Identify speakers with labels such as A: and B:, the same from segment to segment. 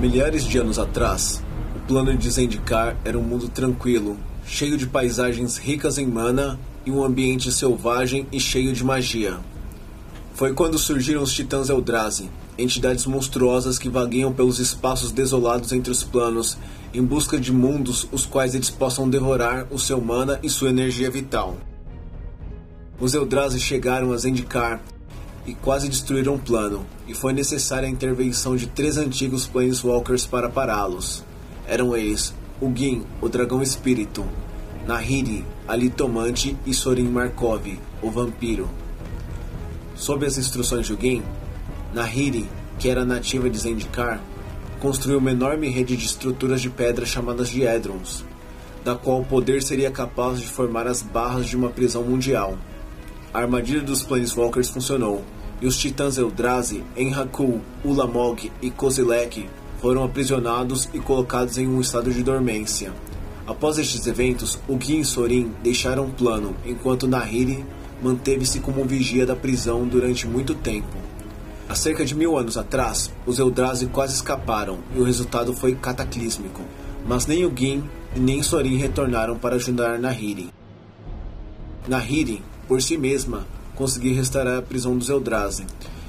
A: milhares de anos atrás, o plano de Zendikar era um mundo tranquilo, cheio de paisagens ricas em mana e um ambiente selvagem e cheio de magia. Foi quando surgiram os Titãs Eldrazi, entidades monstruosas que vagueiam pelos espaços desolados entre os planos, em busca de mundos os quais eles possam devorar o seu mana e sua energia vital. Os Eldrazi chegaram a Zendikar e quase destruíram o plano, e foi necessária a intervenção de três antigos Planeswalkers para pará-los. Eram eles Ugin, o Dragão Espírito, Nahiri, a Litomante e Sorin Markov, o Vampiro. Sob as instruções de Ugin, Nahiri, que era nativa de Zendikar, construiu uma enorme rede de estruturas de pedra chamadas de Edrons, da qual o poder seria capaz de formar as barras de uma prisão mundial. A armadilha dos Planeswalkers funcionou, e os titãs Eldrazi, Enraku, Ulamog e Kozilek foram aprisionados e colocados em um estado de dormência. Após estes eventos, Ugin e Sorin deixaram o plano, enquanto Nahiri manteve-se como vigia da prisão durante muito tempo. Há cerca de mil anos atrás, os Eldrazi quase escaparam e o resultado foi cataclísmico, mas nem Ugin e nem Sorin retornaram para ajudar Nahiri. Nahiri por si mesma, conseguir restaurar a prisão dos Eldrazi.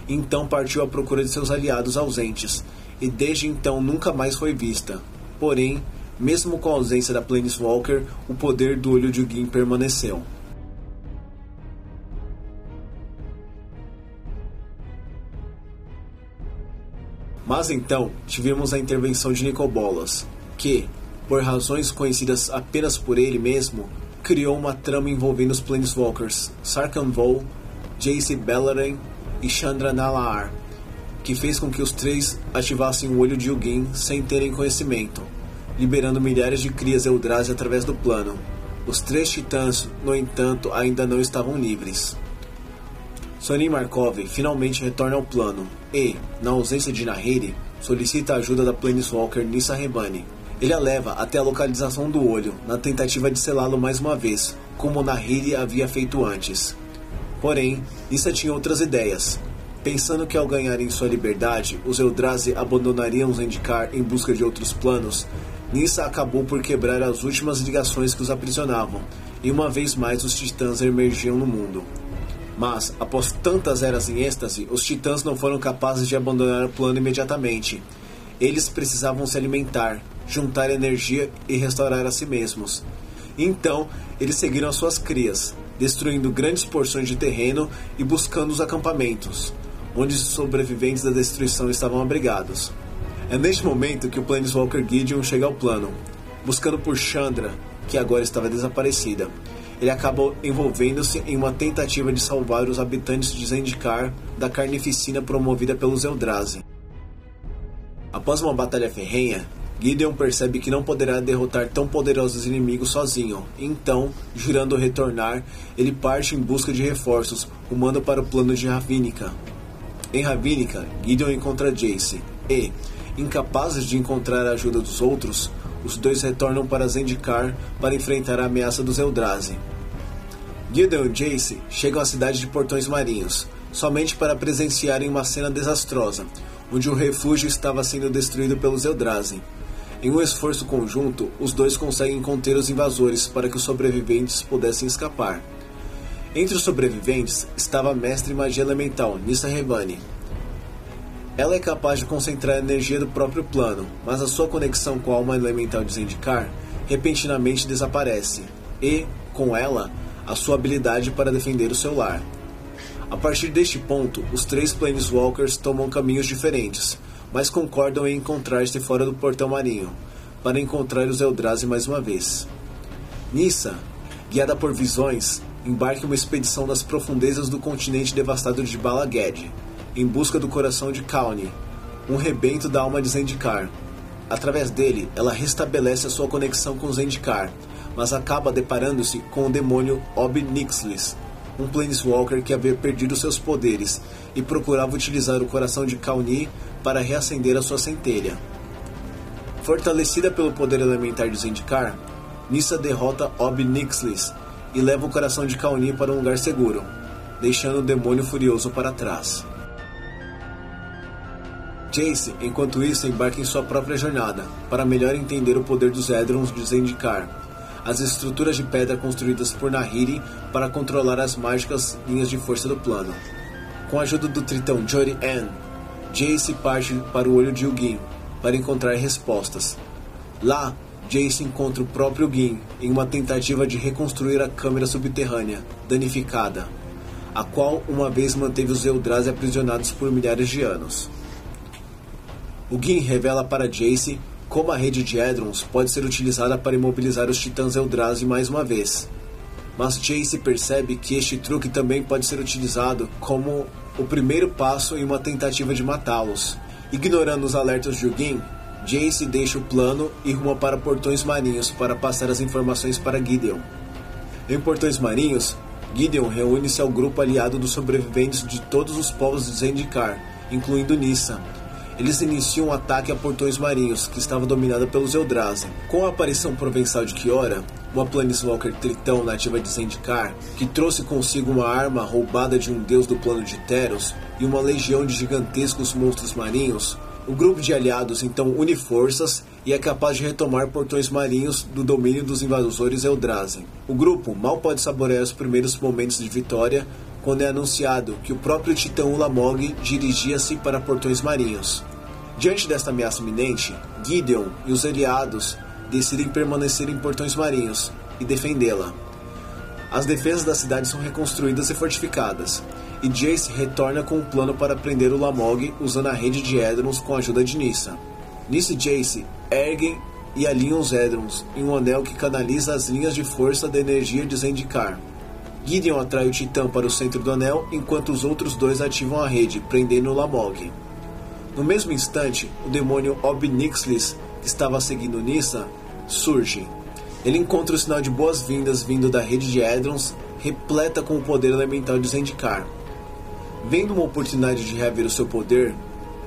A: Então partiu à procura de seus aliados ausentes, e desde então nunca mais foi vista. Porém, mesmo com a ausência da Planeswalker, o poder do Olho de Ugin permaneceu. Mas então tivemos a intervenção de Nicobolas, que, por razões conhecidas apenas por ele mesmo, criou uma trama envolvendo os Planeswalkers Sarkhan Vol, Jace Beleren e Chandra Nalaar, que fez com que os três ativassem o olho de Ugin sem terem conhecimento, liberando milhares de crias Eldrazi através do plano. Os três titãs, no entanto, ainda não estavam livres. Sorin Markov finalmente retorna ao plano e, na ausência de Nahiri, solicita a ajuda da Planeswalker Nissa Rebani, ele a leva até a localização do olho, na tentativa de selá-lo mais uma vez, como Nahiri havia feito antes. Porém, Issa tinha outras ideias. Pensando que ao ganharem sua liberdade, os Eldrazi abandonariam Zendikar em busca de outros planos, Nissa acabou por quebrar as últimas ligações que os aprisionavam, e uma vez mais os titãs emergiam no mundo. Mas, após tantas eras em êxtase, os titãs não foram capazes de abandonar o plano imediatamente. Eles precisavam se alimentar, juntar energia e restaurar a si mesmos. Então, eles seguiram as suas crias, destruindo grandes porções de terreno e buscando os acampamentos, onde os sobreviventes da destruição estavam abrigados. É neste momento que o Planeswalker Gideon chega ao plano, buscando por Chandra, que agora estava desaparecida. Ele acaba envolvendo-se em uma tentativa de salvar os habitantes de Zendikar da carnificina promovida pelos Eldrazi. Após uma batalha ferrenha, Gideon percebe que não poderá derrotar tão poderosos inimigos sozinho, então, jurando retornar, ele parte em busca de reforços, rumando para o plano de Ravínica. Em Ravínica, Gideon encontra Jace e, incapazes de encontrar a ajuda dos outros, os dois retornam para Zendikar para enfrentar a ameaça dos Eldrazi. Gideon e Jace chegam à cidade de Portões Marinhos, somente para presenciarem uma cena desastrosa, onde o refúgio estava sendo destruído pelos Eldrazi. Em um esforço conjunto, os dois conseguem conter os invasores para que os sobreviventes pudessem escapar. Entre os sobreviventes estava a mestre magia elemental, Nissa Revani. Ela é capaz de concentrar a energia do próprio plano, mas a sua conexão com a alma elemental de Zendikar repentinamente desaparece, e, com ela, a sua habilidade para defender o seu lar. A partir deste ponto, os três Planeswalkers tomam caminhos diferentes, mas concordam em encontrar-se fora do portão marinho, para encontrar os Eldrazi mais uma vez. Nissa, guiada por visões, embarca em uma expedição das profundezas do continente devastado de Balaged, em busca do coração de Kauni, um rebento da alma de Zendikar. Através dele, ela restabelece a sua conexão com Zendikar, mas acaba deparando-se com o demônio Ob Nixilis, um Planeswalker que havia perdido seus poderes e procurava utilizar o coração de Kauni para reacender a sua centelha. Fortalecida pelo poder elementar de Zendikar, Nissa derrota Ob Nixilis e leva o coração de Kauni para um lugar seguro, deixando o demônio furioso para trás. Jace, enquanto isso, embarca em sua própria jornada, para melhor entender o poder dos Edrons de Zendikar, as estruturas de pedra construídas por Nahiri para controlar as mágicas linhas de força do plano. Com a ajuda do tritão Jory Ann, Jace parte para o olho de Ugin para encontrar respostas. Lá, Jace encontra o próprio Gin em uma tentativa de reconstruir a câmara subterrânea, danificada, a qual uma vez manteve os Eldrazi aprisionados por milhares de anos. O Gin revela para Jace como a rede de Edrons pode ser utilizada para imobilizar os Titãs Eldrazi mais uma vez. Mas Jace percebe que este truque também pode ser utilizado como o primeiro passo em uma tentativa de matá-los. Ignorando os alertas de Ugin, Jace deixa o plano e ruma para Portões Marinhos para passar as informações para Gideon. Em Portões Marinhos, Gideon reúne-se ao grupo aliado dos sobreviventes de todos os povos de Zendikar, incluindo Nissa. Eles iniciam um ataque a Portões Marinhos, que estava dominada pelos Eldrazi. Com a aparição provençal de Kiora, uma Planeswalker Tritão nativa de Zendikar, que trouxe consigo uma arma roubada de um deus do plano de Teros e uma legião de gigantescos monstros marinhos, o grupo de aliados então une forças e é capaz de retomar portões marinhos do domínio dos invasores Eldrazi. O grupo mal pode saborear os primeiros momentos de vitória quando é anunciado que o próprio titã Ulamog dirigia-se para portões marinhos. Diante desta ameaça iminente, Gideon e os aliados decidem permanecer em portões marinhos e defendê-la. As defesas da cidade são reconstruídas e fortificadas, e Jace retorna com um plano para prender o Lamog usando a rede de Edrons com a ajuda de Nissa. Nissa e Jace erguem e alinham os Edrons em um anel que canaliza as linhas de força da energia de Zendikar. Gideon atrai o Titã para o centro do anel, enquanto os outros dois ativam a rede, prendendo o Lamog. No mesmo instante, o demônio Obnixlis, que estava seguindo Nissa, surge. Ele encontra o sinal de boas-vindas vindo da rede de Edrons, repleta com o poder elemental de Zendikar. Vendo uma oportunidade de reaver o seu poder,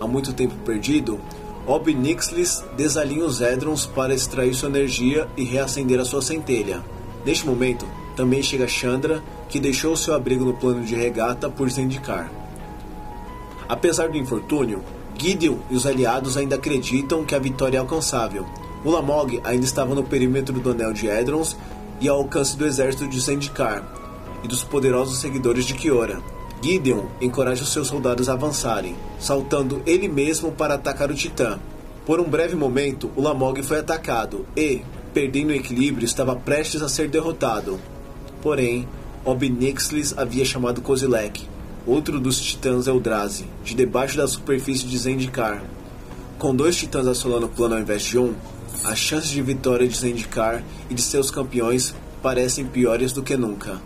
A: há muito tempo perdido, Obnixlis desalinha os Edrons para extrair sua energia e reacender a sua centelha. Neste momento, também chega Chandra, que deixou seu abrigo no plano de regata por Zendikar. Apesar do infortúnio, Gideon e os aliados ainda acreditam que a vitória é alcançável. O Lamog ainda estava no perímetro do Anel de Edrons e ao alcance do exército de Zendikar e dos poderosos seguidores de Kiora. Gideon encoraja os seus soldados a avançarem, saltando ele mesmo para atacar o Titã. Por um breve momento, o Lamog foi atacado e, perdendo o equilíbrio, estava prestes a ser derrotado. Porém, Obnixlis havia chamado Kozilek, outro dos titãs Eldrazi, de debaixo da superfície de Zendikar. Com dois titãs assolando o plano ao invés de um, as chances de vitória de Zendikar e de seus campeões parecem piores do que nunca.